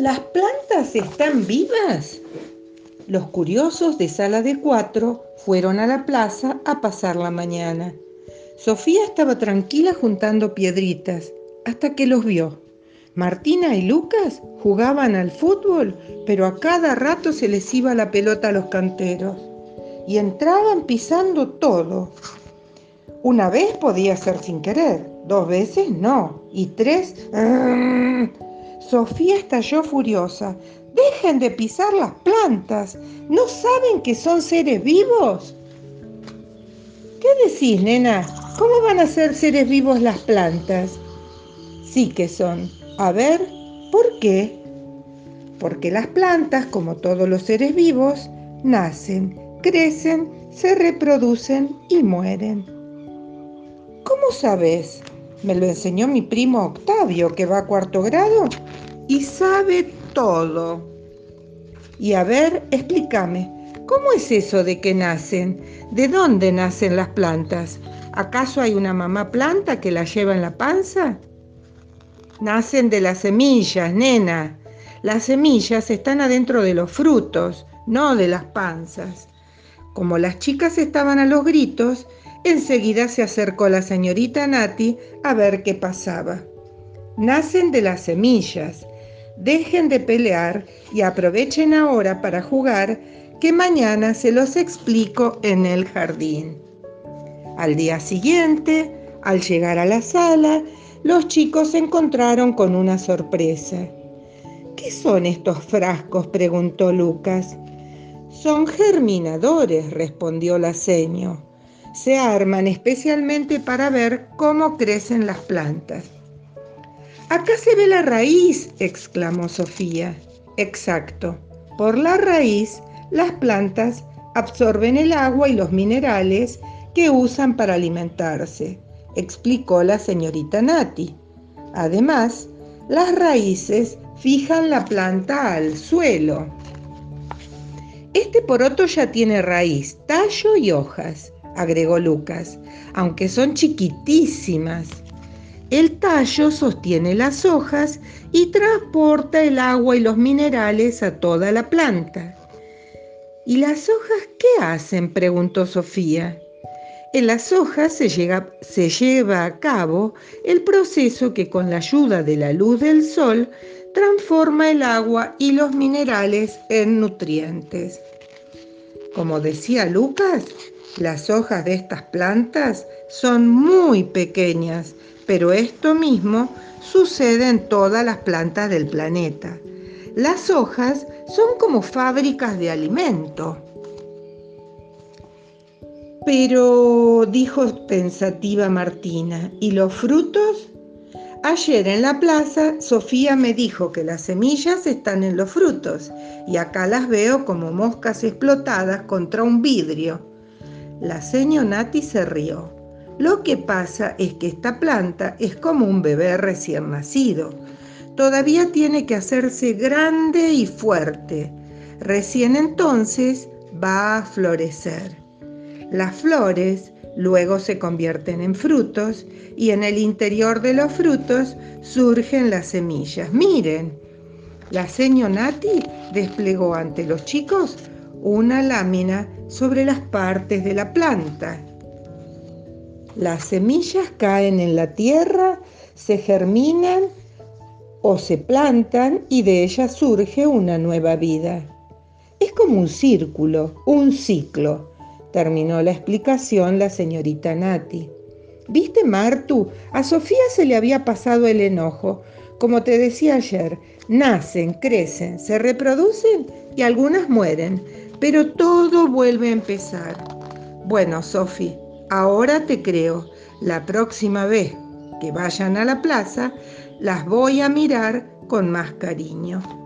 ¿Las plantas están vivas? Los curiosos de sala de cuatro fueron a la plaza a pasar la mañana. Sofía estaba tranquila juntando piedritas hasta que los vio. Martina y Lucas jugaban al fútbol, pero a cada rato se les iba la pelota a los canteros y entraban pisando todo. Una vez podía ser sin querer, dos veces no, y tres... Sofía estalló furiosa. Dejen de pisar las plantas. ¿No saben que son seres vivos? ¿Qué decís, nena? ¿Cómo van a ser seres vivos las plantas? Sí que son. A ver, ¿por qué? Porque las plantas, como todos los seres vivos, nacen, crecen, se reproducen y mueren. ¿Cómo sabes? Me lo enseñó mi primo Octavio, que va a cuarto grado y sabe todo. Y a ver, explícame, ¿cómo es eso de que nacen? ¿De dónde nacen las plantas? ¿Acaso hay una mamá planta que la lleva en la panza? Nacen de las semillas, nena. Las semillas están adentro de los frutos, no de las panzas. Como las chicas estaban a los gritos, enseguida se acercó la señorita Nati a ver qué pasaba. Nacen de las semillas. Dejen de pelear y aprovechen ahora para jugar, que mañana se los explico en el jardín. Al día siguiente, al llegar a la sala, los chicos se encontraron con una sorpresa. ¿Qué son estos frascos? preguntó Lucas. Son germinadores, respondió la seño. Se arman especialmente para ver cómo crecen las plantas. Acá se ve la raíz, exclamó Sofía. Exacto. Por la raíz, las plantas absorben el agua y los minerales que usan para alimentarse, explicó la señorita Nati. Además, las raíces fijan la planta al suelo. Este poroto ya tiene raíz, tallo y hojas, agregó Lucas, aunque son chiquitísimas. El tallo sostiene las hojas y transporta el agua y los minerales a toda la planta. ¿Y las hojas qué hacen? preguntó Sofía. En las hojas se, lleva a cabo el proceso que con la ayuda de la luz del sol transforma el agua y los minerales en nutrientes. Como decía Lucas, las hojas de estas plantas son muy pequeñas, pero esto mismo sucede en todas las plantas del planeta. Las hojas son como fábricas de alimento. Pero, dijo pensativa Martina, ¿y los frutos? Ayer en la plaza, Sofía me dijo que las semillas están en los frutos y acá las veo como moscas explotadas contra un vidrio. La seño Nati se rió. Lo que pasa es que esta planta es como un bebé recién nacido. Todavía tiene que hacerse grande y fuerte. Recién entonces va a florecer. Las flores luego se convierten en frutos y en el interior de los frutos surgen las semillas. Miren, la seño Nati desplegó ante los chicos una lámina sobre las partes de la planta. Las semillas caen en la tierra, se germinan o se plantan y de ellas surge una nueva vida. Es como un círculo, un ciclo terminó la explicación la señorita Nati. ¿Viste, Martu? A Sofía se le había pasado el enojo. Como te decía ayer, nacen, crecen, se reproducen y algunas mueren, pero todo vuelve a empezar. Bueno, Sofi, ahora te creo. La próxima vez que vayan a la plaza, las voy a mirar con más cariño.